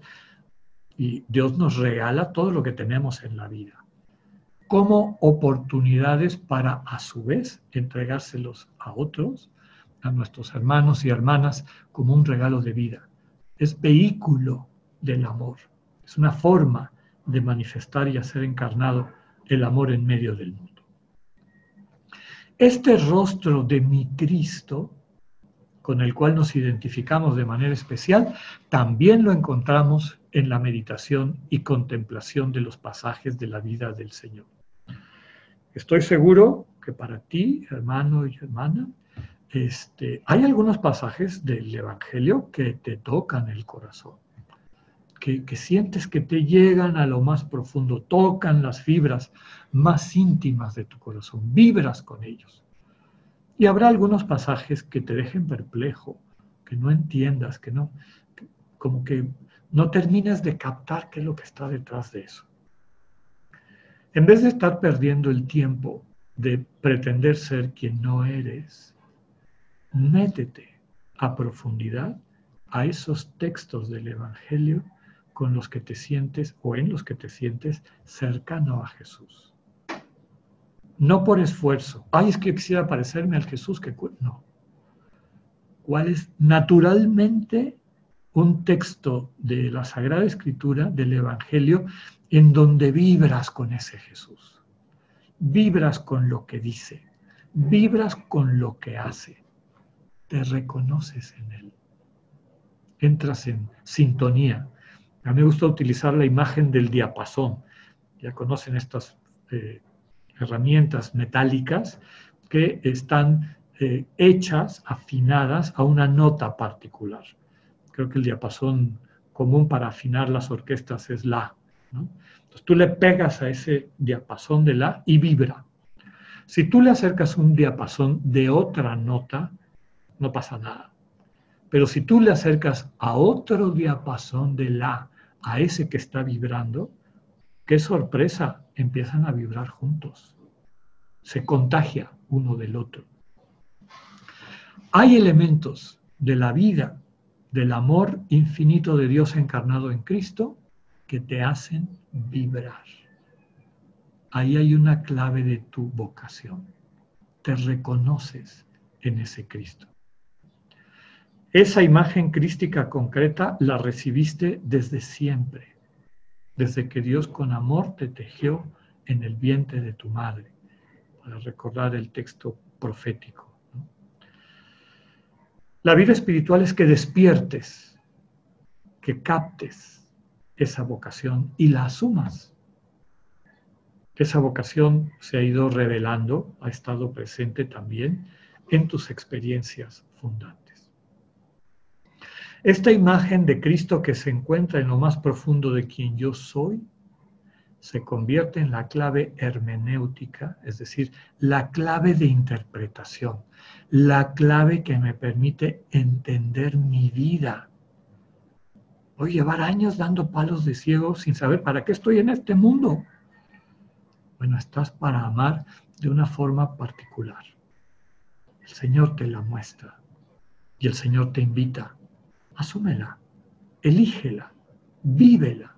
y Dios nos regala todo lo que tenemos en la vida, como oportunidades para a su vez entregárselos a otros a nuestros hermanos y hermanas como un regalo de vida. Es vehículo del amor. Es una forma de manifestar y hacer encarnado el amor en medio del mundo. Este rostro de mi Cristo, con el cual nos identificamos de manera especial, también lo encontramos en la meditación y contemplación de los pasajes de la vida del Señor. Estoy seguro que para ti, hermano y hermana, este, hay algunos pasajes del Evangelio que te tocan el corazón, que, sientes que te llegan a lo más profundo, tocan las fibras más íntimas de tu corazón, vibras con ellos. Y habrá algunos pasajes que te dejen perplejo, que no entiendas, que no, como que no terminas de captar qué es lo que está detrás de eso. En vez de estar perdiendo el tiempo de pretender ser quien no eres, métete a profundidad a esos textos del Evangelio con los que te sientes o en los que te sientes cercano a Jesús. No por esfuerzo. Ay, es que quisiera parecerme al Jesús que... No. ¿Cuál es naturalmente un texto de la Sagrada Escritura, del Evangelio, en donde vibras con ese Jesús? Vibras con lo que dice, vibras con lo que hace, te reconoces en él, entras en sintonía. A mí me gusta utilizar la imagen del diapasón. Ya conocen estas eh, herramientas metálicas que están eh, hechas, afinadas a una nota particular. Creo que el diapasón común para afinar las orquestas es la. Entonces tú le pegas a ese diapasón de la y vibra. Si tú le acercas un diapasón de otra nota, no pasa nada. Pero si tú le acercas a otro diapasón de la, a ese que está vibrando, qué sorpresa, empiezan a vibrar juntos. Se contagia uno del otro. Hay elementos de la vida, del amor infinito de Dios encarnado en Cristo, que te hacen vibrar. Ahí hay una clave de tu vocación. Te reconoces en ese Cristo. Esa imagen crística concreta la recibiste desde siempre, desde que Dios con amor te tejió en el vientre de tu madre, para recordar el texto profético. La vida espiritual es que despiertes, que captes esa vocación y la asumas. Esa vocación se ha ido revelando, ha estado presente también en tus experiencias fundantes. Esta imagen de Cristo que se encuentra en lo más profundo de quien yo soy, se convierte en la clave hermenéutica, es decir, la clave de interpretación, la clave que me permite entender mi vida. Voy a llevar años dando palos de ciego sin saber para qué estoy en este mundo. Bueno, estás para amar de una forma particular. El Señor te la muestra y el Señor te invita asúmela, elígela, vívela,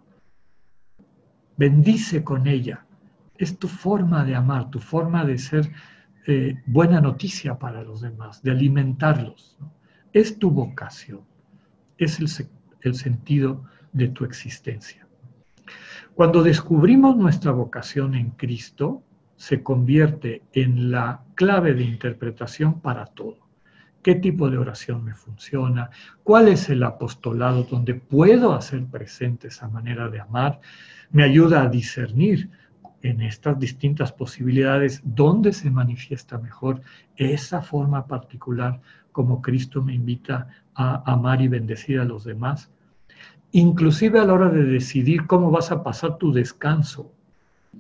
bendice con ella. Es tu forma de amar, tu forma de ser eh, buena noticia para los demás, de alimentarlos. Es tu vocación, es el, el sentido de tu existencia. Cuando descubrimos nuestra vocación en Cristo, se convierte en la clave de interpretación para todo qué tipo de oración me funciona, cuál es el apostolado donde puedo hacer presente esa manera de amar, me ayuda a discernir en estas distintas posibilidades dónde se manifiesta mejor esa forma particular como Cristo me invita a amar y bendecir a los demás, inclusive a la hora de decidir cómo vas a pasar tu descanso,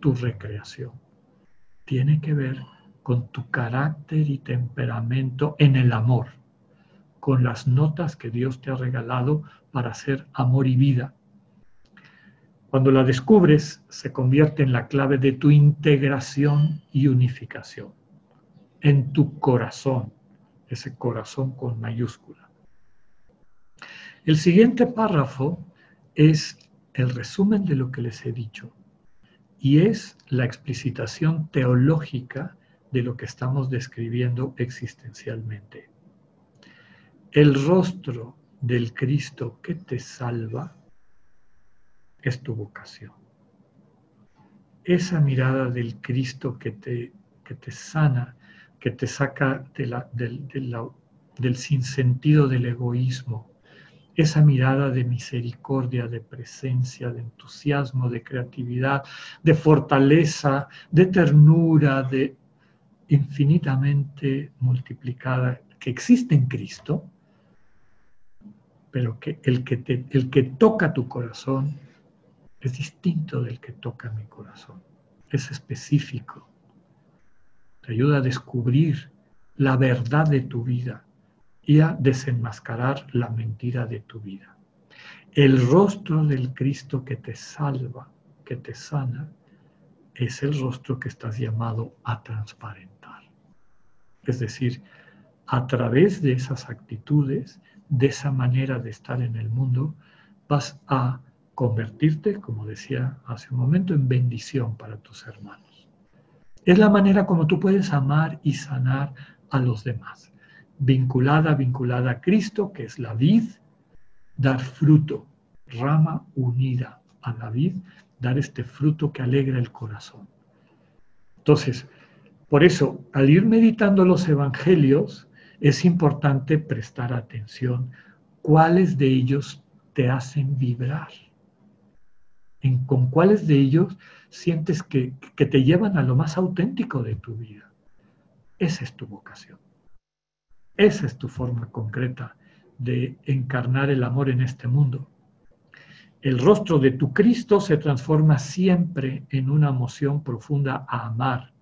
tu recreación. Tiene que ver con tu carácter y temperamento en el amor, con las notas que Dios te ha regalado para hacer amor y vida. Cuando la descubres, se convierte en la clave de tu integración y unificación, en tu corazón, ese corazón con mayúscula. El siguiente párrafo es el resumen de lo que les he dicho y es la explicitación teológica de lo que estamos describiendo existencialmente. El rostro del Cristo que te salva es tu vocación. Esa mirada del Cristo que te, que te sana, que te saca de la, del, del sinsentido del egoísmo, esa mirada de misericordia, de presencia, de entusiasmo, de creatividad, de fortaleza, de ternura, de infinitamente multiplicada que existe en Cristo, pero que el que, el que toca tu corazón es distinto del que toca mi corazón, es específico, te ayuda a descubrir la verdad de tu vida y a desenmascarar la mentira de tu vida. El rostro del Cristo que te salva, que te sana, es el rostro que estás llamado a transparentar. Es decir, a través de esas actitudes, de esa manera de estar en el mundo, vas a convertirte, como decía hace un momento, en bendición para tus hermanos. Es la manera como tú puedes amar y sanar a los demás. Vinculada, vinculada a Cristo, que es la vid, dar fruto, rama unida a la vid, dar este fruto que alegra el corazón. Entonces, por eso, al ir meditando los evangelios, es importante prestar atención cuáles de ellos te hacen vibrar, en con cuáles de ellos sientes que, que te llevan a lo más auténtico de tu vida. Esa es tu vocación. Esa es tu forma concreta de encarnar el amor en este mundo. El rostro de tu Cristo se transforma siempre en una emoción profunda a amar,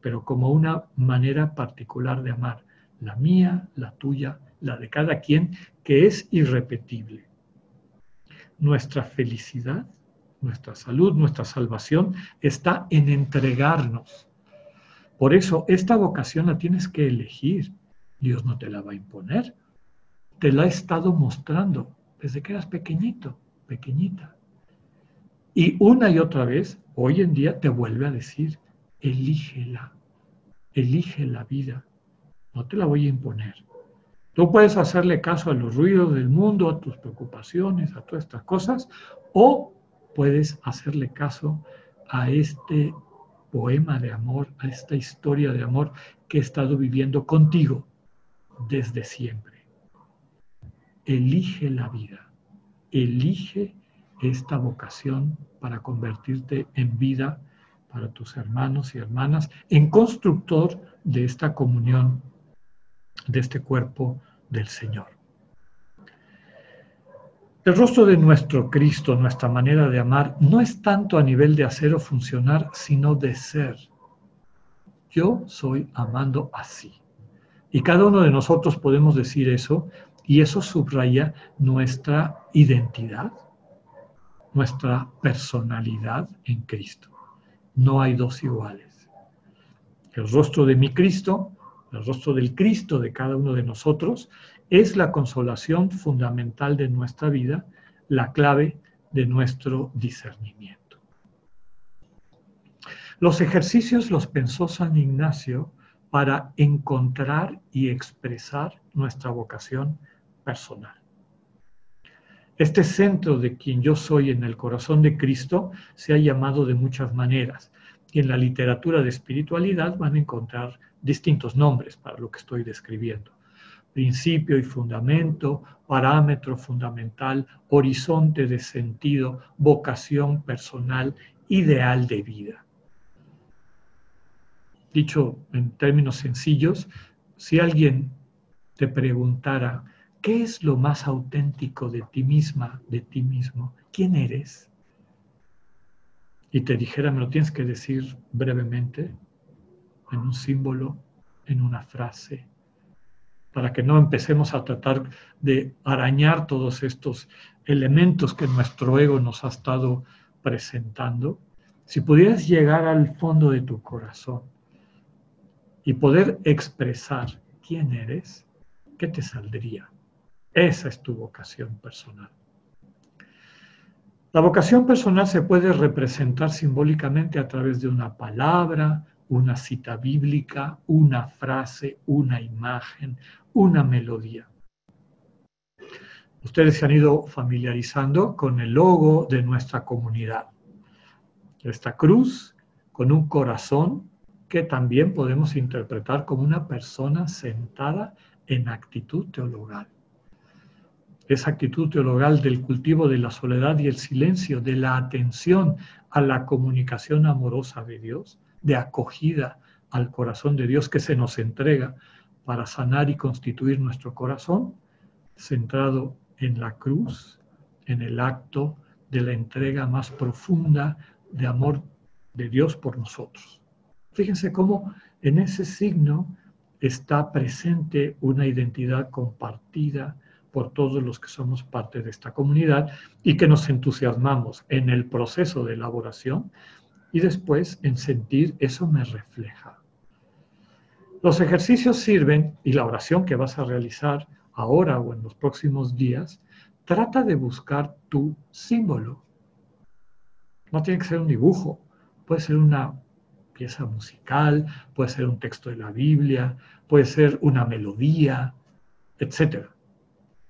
pero como una manera particular de amar, la mía, la tuya, la de cada quien, que es irrepetible. Nuestra felicidad, nuestra salud, nuestra salvación está en entregarnos. Por eso esta vocación la tienes que elegir. Dios no te la va a imponer. Te la ha estado mostrando desde que eras pequeñito pequeñita. Y una y otra vez, hoy en día te vuelve a decir, elígela, elige la vida, no te la voy a imponer. Tú puedes hacerle caso a los ruidos del mundo, a tus preocupaciones, a todas estas cosas, o puedes hacerle caso a este poema de amor, a esta historia de amor que he estado viviendo contigo desde siempre. Elige la vida elige esta vocación para convertirte en vida para tus hermanos y hermanas, en constructor de esta comunión, de este cuerpo del Señor. El rostro de nuestro Cristo, nuestra manera de amar, no es tanto a nivel de hacer o funcionar, sino de ser. Yo soy amando así. Y cada uno de nosotros podemos decir eso y eso subraya nuestra identidad, nuestra personalidad en Cristo. No hay dos iguales. El rostro de mi Cristo, el rostro del Cristo de cada uno de nosotros, es la consolación fundamental de nuestra vida, la clave de nuestro discernimiento. Los ejercicios los pensó San Ignacio para encontrar y expresar nuestra vocación personal. Este centro de quien yo soy en el corazón de Cristo se ha llamado de muchas maneras y en la literatura de espiritualidad van a encontrar distintos nombres para lo que estoy describiendo. Principio y fundamento, parámetro fundamental, horizonte de sentido, vocación personal, ideal de vida. Dicho en términos sencillos, si alguien te preguntara, ¿Qué es lo más auténtico de ti misma, de ti mismo? ¿Quién eres? Y te dijera, me lo tienes que decir brevemente, en un símbolo, en una frase, para que no empecemos a tratar de arañar todos estos elementos que nuestro ego nos ha estado presentando. Si pudieras llegar al fondo de tu corazón y poder expresar quién eres, ¿qué te saldría? Esa es tu vocación personal. La vocación personal se puede representar simbólicamente a través de una palabra, una cita bíblica, una frase, una imagen, una melodía. Ustedes se han ido familiarizando con el logo de nuestra comunidad. Esta cruz con un corazón que también podemos interpretar como una persona sentada en actitud teologal esa actitud teologal del cultivo de la soledad y el silencio, de la atención a la comunicación amorosa de Dios, de acogida al corazón de Dios que se nos entrega para sanar y constituir nuestro corazón, centrado en la cruz, en el acto de la entrega más profunda de amor de Dios por nosotros. Fíjense cómo en ese signo está presente una identidad compartida, por todos los que somos parte de esta comunidad y que nos entusiasmamos en el proceso de elaboración y después en sentir eso me refleja. Los ejercicios sirven y la oración que vas a realizar ahora o en los próximos días, trata de buscar tu símbolo. No tiene que ser un dibujo, puede ser una pieza musical, puede ser un texto de la Biblia, puede ser una melodía, etc.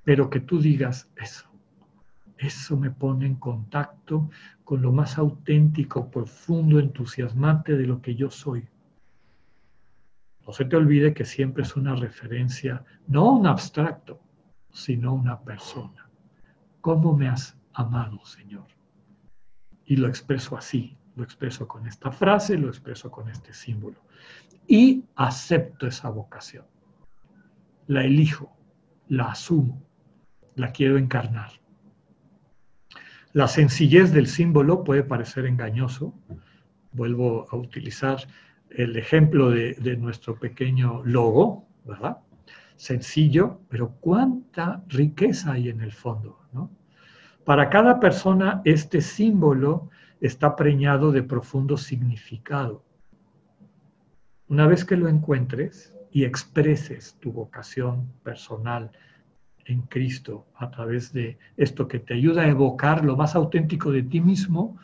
Pero que tú digas eso. Eso me pone en contacto con lo más auténtico, profundo, entusiasmante de lo que yo soy. No se te olvide que siempre es una referencia, no un abstracto, sino una persona. ¿Cómo me has amado, Señor? Y lo expreso así, lo expreso con esta frase, lo expreso con este símbolo. Y acepto esa vocación. La elijo, la asumo, la quiero encarnar. La sencillez del símbolo puede parecer engañoso. Vuelvo a utilizar el ejemplo de, nuestro pequeño logo, ¿verdad? Sencillo, pero cuánta riqueza hay en el fondo, ¿no? Para cada persona este símbolo está preñado de profundo significado. Una vez que lo encuentres y expreses tu vocación personal en Cristo a través de esto que te ayuda a evocar lo más auténtico de ti mismo,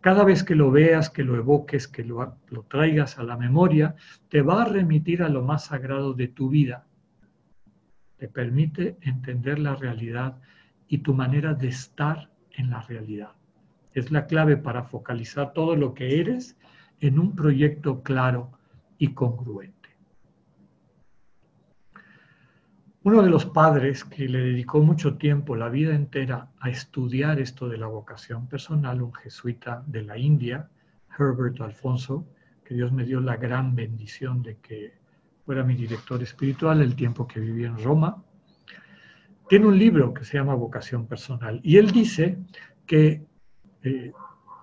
cada vez que lo veas, que lo evoques, que lo, lo, traigas a la memoria, te va a remitir a lo más sagrado de tu vida. Te permite entender la realidad y tu manera de estar en la realidad es la clave para focalizar todo lo que eres en un proyecto claro y congruente. Uno de los padres que le dedicó mucho tiempo, la vida entera, a estudiar esto de la vocación personal, un jesuita de la India, Herbert Alfonso, que Dios me dio la gran bendición de que fuera mi director espiritual el tiempo que viví en Roma, tiene un libro que se llama Vocación Personal. Y él dice que eh,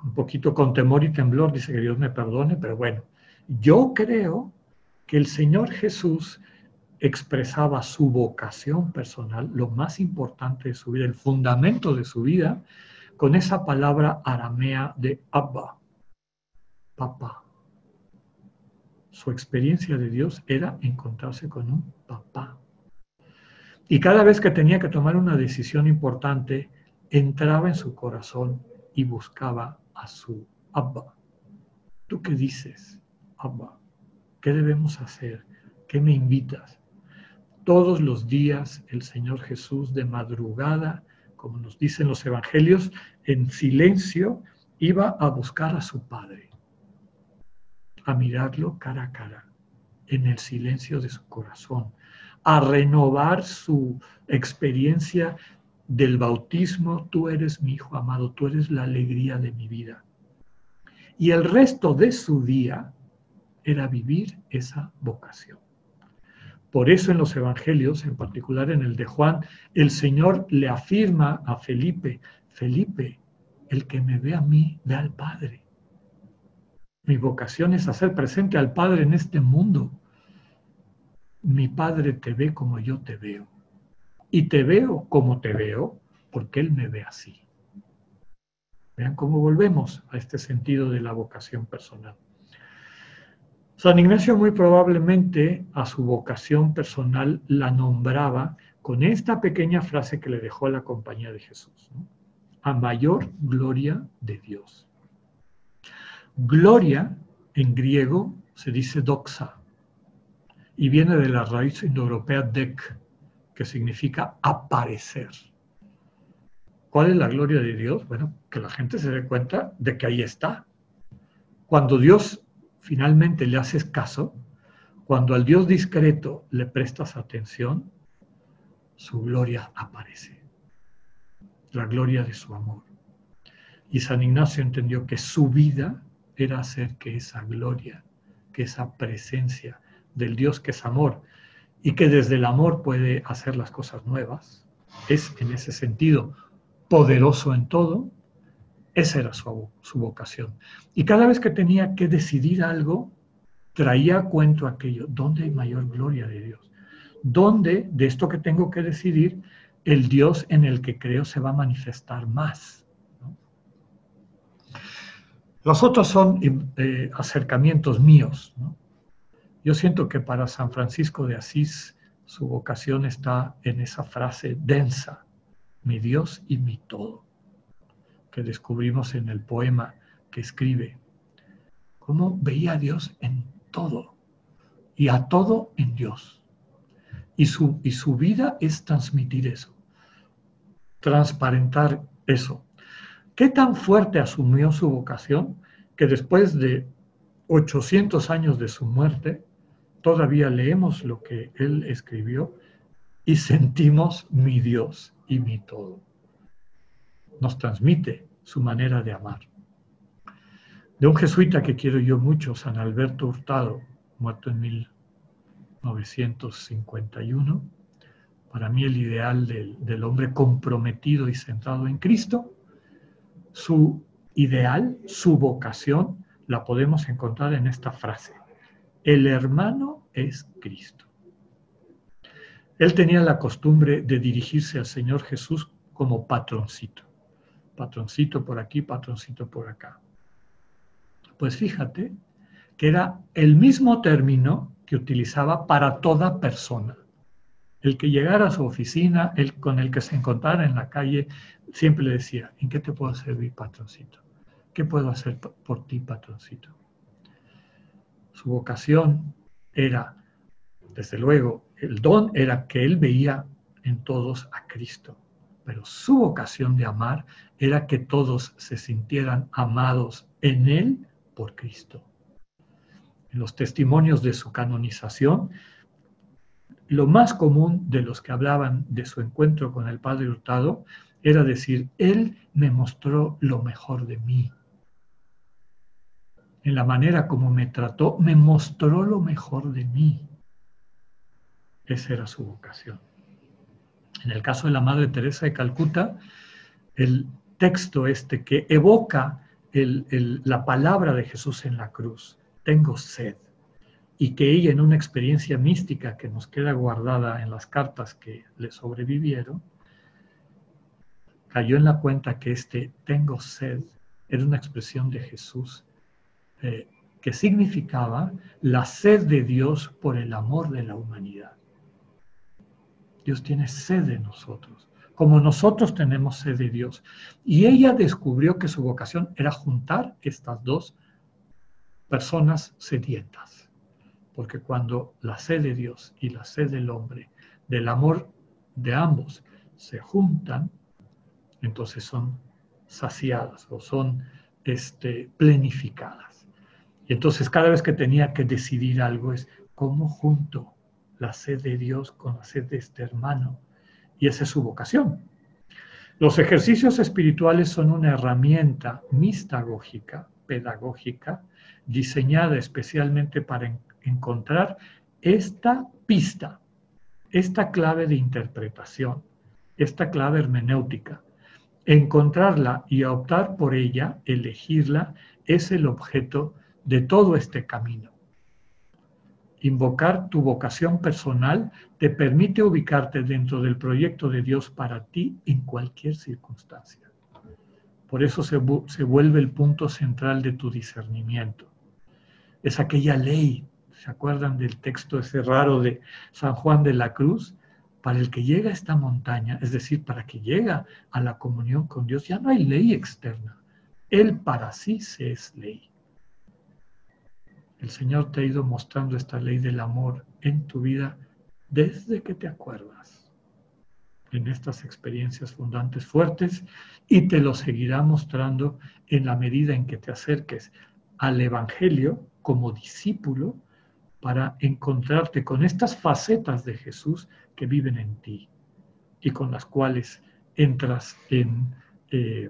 un poquito con temor y temblor, dice que Dios me perdone, pero bueno, yo creo que el Señor Jesús expresaba su vocación personal, lo más importante de su vida, el fundamento de su vida, con esa palabra aramea de Abba, papá. Su experiencia de Dios era encontrarse con un papá. Y cada vez que tenía que tomar una decisión importante, entraba en su corazón y buscaba a su Abba. ¿Tú qué dices, Abba? ¿Qué debemos hacer? ¿Qué me invitas? Todos los días el Señor Jesús de madrugada, como nos dicen los evangelios, en silencio iba a buscar a su Padre, a mirarlo cara a cara, en el silencio de su corazón, a renovar su experiencia del bautismo, tú eres mi hijo amado, tú eres la alegría de mi vida. Y el resto de su día era vivir esa vocación. Por eso en los evangelios, en particular en el de Juan, el Señor le afirma a Felipe, Felipe, el que me ve a mí, ve al Padre. Mi vocación es hacer presente al Padre en este mundo. Mi Padre te ve como yo te veo y te veo como te veo porque Él me ve así. Vean cómo volvemos a este sentido de la vocación personal. San Ignacio muy probablemente a su vocación personal la nombraba con esta pequeña frase que le dejó a la compañía de Jesús. A mayor gloria de Dios. Gloria en griego se dice doxa y viene de la raíz indoeuropea dek, que significa aparecer. ¿Cuál es la gloria de Dios? Bueno, que la gente se dé cuenta de que ahí está. Cuando Dios finalmente le haces caso, cuando al Dios discreto le prestas atención, su gloria aparece. La gloria de su amor. Y San Ignacio entendió que su vida era hacer que esa gloria, que esa presencia del Dios que es amor, y que desde el amor puede hacer las cosas nuevas, es en ese sentido poderoso en todo, esa era su, su vocación. Y cada vez que tenía que decidir algo, traía a cuento aquello, ¿dónde hay mayor gloria de Dios? ¿Dónde de esto que tengo que decidir, el Dios en el que creo se va a manifestar más? Los otros son eh, acercamientos míos. Yo siento que para San Francisco de Asís su vocación está en esa frase densa, mi Dios y mi todo, que descubrimos en el poema que escribe. Cómo veía a Dios en todo y a todo en Dios. Y su, y su vida es transmitir eso, transparentar eso. ¿Qué tan fuerte asumió su vocación que después de 800 años de su muerte, todavía leemos lo que él escribió y sentimos mi Dios y mi todo? Nos transmite su manera de amar. De un jesuita que quiero yo mucho, San Alberto Hurtado, muerto en 1951, para mí el ideal del, del hombre comprometido y centrado en Cristo, su ideal, su vocación, la podemos encontrar en esta frase. El hermano es Cristo. Él tenía la costumbre de dirigirse al Señor Jesús como patroncito. Patroncito por aquí, patroncito por acá. Pues fíjate que era el mismo término que utilizaba para toda persona. El que llegara a su oficina, el con el que se encontrara en la calle, siempre le decía, ¿en qué te puedo servir, patroncito? ¿Qué puedo hacer por ti, patroncito? Su vocación era, desde luego, el don era que él veía en todos a Cristo, pero su vocación de amar era que todos se sintieran amados en él por Cristo. En los testimonios de su canonización, lo más común de los que hablaban de su encuentro con el Padre Hurtado era decir, Él me mostró lo mejor de mí. En la manera como me trató, me mostró lo mejor de mí. Esa era su vocación. En el caso de la Madre Teresa de Calcuta, el texto este que evoca la palabra de Jesús en la cruz, tengo sed, y que ella en una experiencia mística que nos queda guardada en las cartas que le sobrevivieron, cayó en la cuenta que este tengo sed era una expresión de Jesús eh, que significaba la sed de Dios por el amor de la humanidad. Dios tiene sed de nosotros, como nosotros tenemos sed de Dios. Y ella descubrió que su vocación era juntar estas dos personas sedientas porque cuando la sed de Dios y la sed del hombre, del amor de ambos, se juntan, entonces son saciadas o son este, plenificadas. Y entonces cada vez que tenía que decidir algo es cómo junto la sed de Dios con la sed de este hermano. Y esa es su vocación. Los ejercicios espirituales son una herramienta mistagógica, pedagógica, diseñada especialmente para encontrar esta pista, esta clave de interpretación, esta clave hermenéutica. Encontrarla y optar por ella, elegirla, es el objeto de todo este camino. Invocar tu vocación personal te permite ubicarte dentro del proyecto de Dios para ti en cualquier circunstancia. Por eso se, se vuelve el punto central de tu discernimiento. Es aquella ley ¿Se acuerdan del texto ese raro de San Juan de la Cruz? Para el que llega a esta montaña, es decir, para que llega a la comunión con Dios, ya no hay ley externa. Él para sí se es ley. El Señor te ha ido mostrando esta ley del amor en tu vida desde que te acuerdas, en estas experiencias fundantes fuertes, y te lo seguirá mostrando en la medida en que te acerques al Evangelio como discípulo para encontrarte con estas facetas de Jesús que viven en ti y con las cuales entras en eh,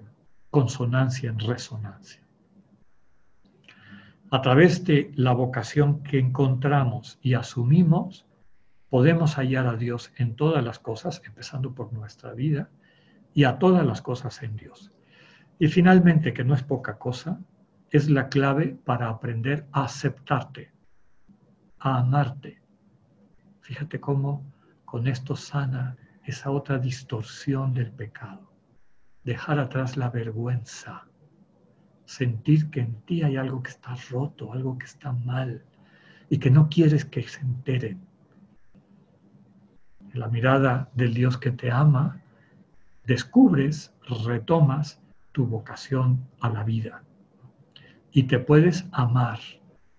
consonancia, en resonancia. A través de la vocación que encontramos y asumimos, podemos hallar a Dios en todas las cosas, empezando por nuestra vida, y a todas las cosas en Dios. Y finalmente, que no es poca cosa, es la clave para aprender a aceptarte a amarte. Fíjate cómo con esto sana esa otra distorsión del pecado. Dejar atrás la vergüenza. Sentir que en ti hay algo que está roto, algo que está mal y que no quieres que se enteren. En la mirada del Dios que te ama, descubres, retomas tu vocación a la vida y te puedes amar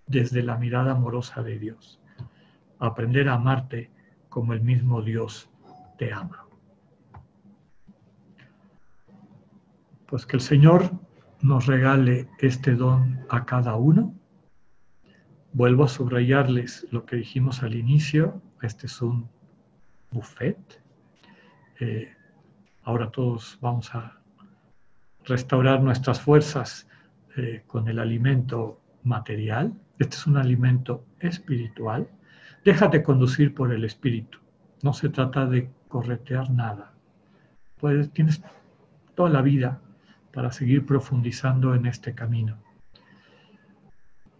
desde la mirada amorosa de Dios. Aprender a amarte como el mismo Dios te ama. Pues que el Señor nos regale este don a cada uno. Vuelvo a subrayarles lo que dijimos al inicio. Este es un buffet. Eh, ahora todos vamos a restaurar nuestras fuerzas eh, con el alimento material. Este es un alimento espiritual. Déjate conducir por el espíritu. No se trata de corretear nada. Puedes, tienes toda la vida para seguir profundizando en este camino.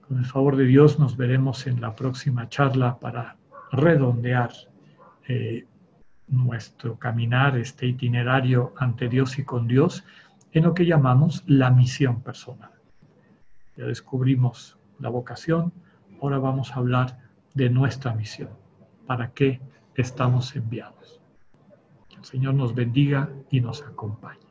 Con el favor de Dios nos veremos en la próxima charla para redondear eh, nuestro caminar, este itinerario ante Dios y con Dios, en lo que llamamos la misión personal. Ya descubrimos la vocación, ahora vamos a hablar de nuestra misión, para qué estamos enviados. Que el Señor nos bendiga y nos acompañe.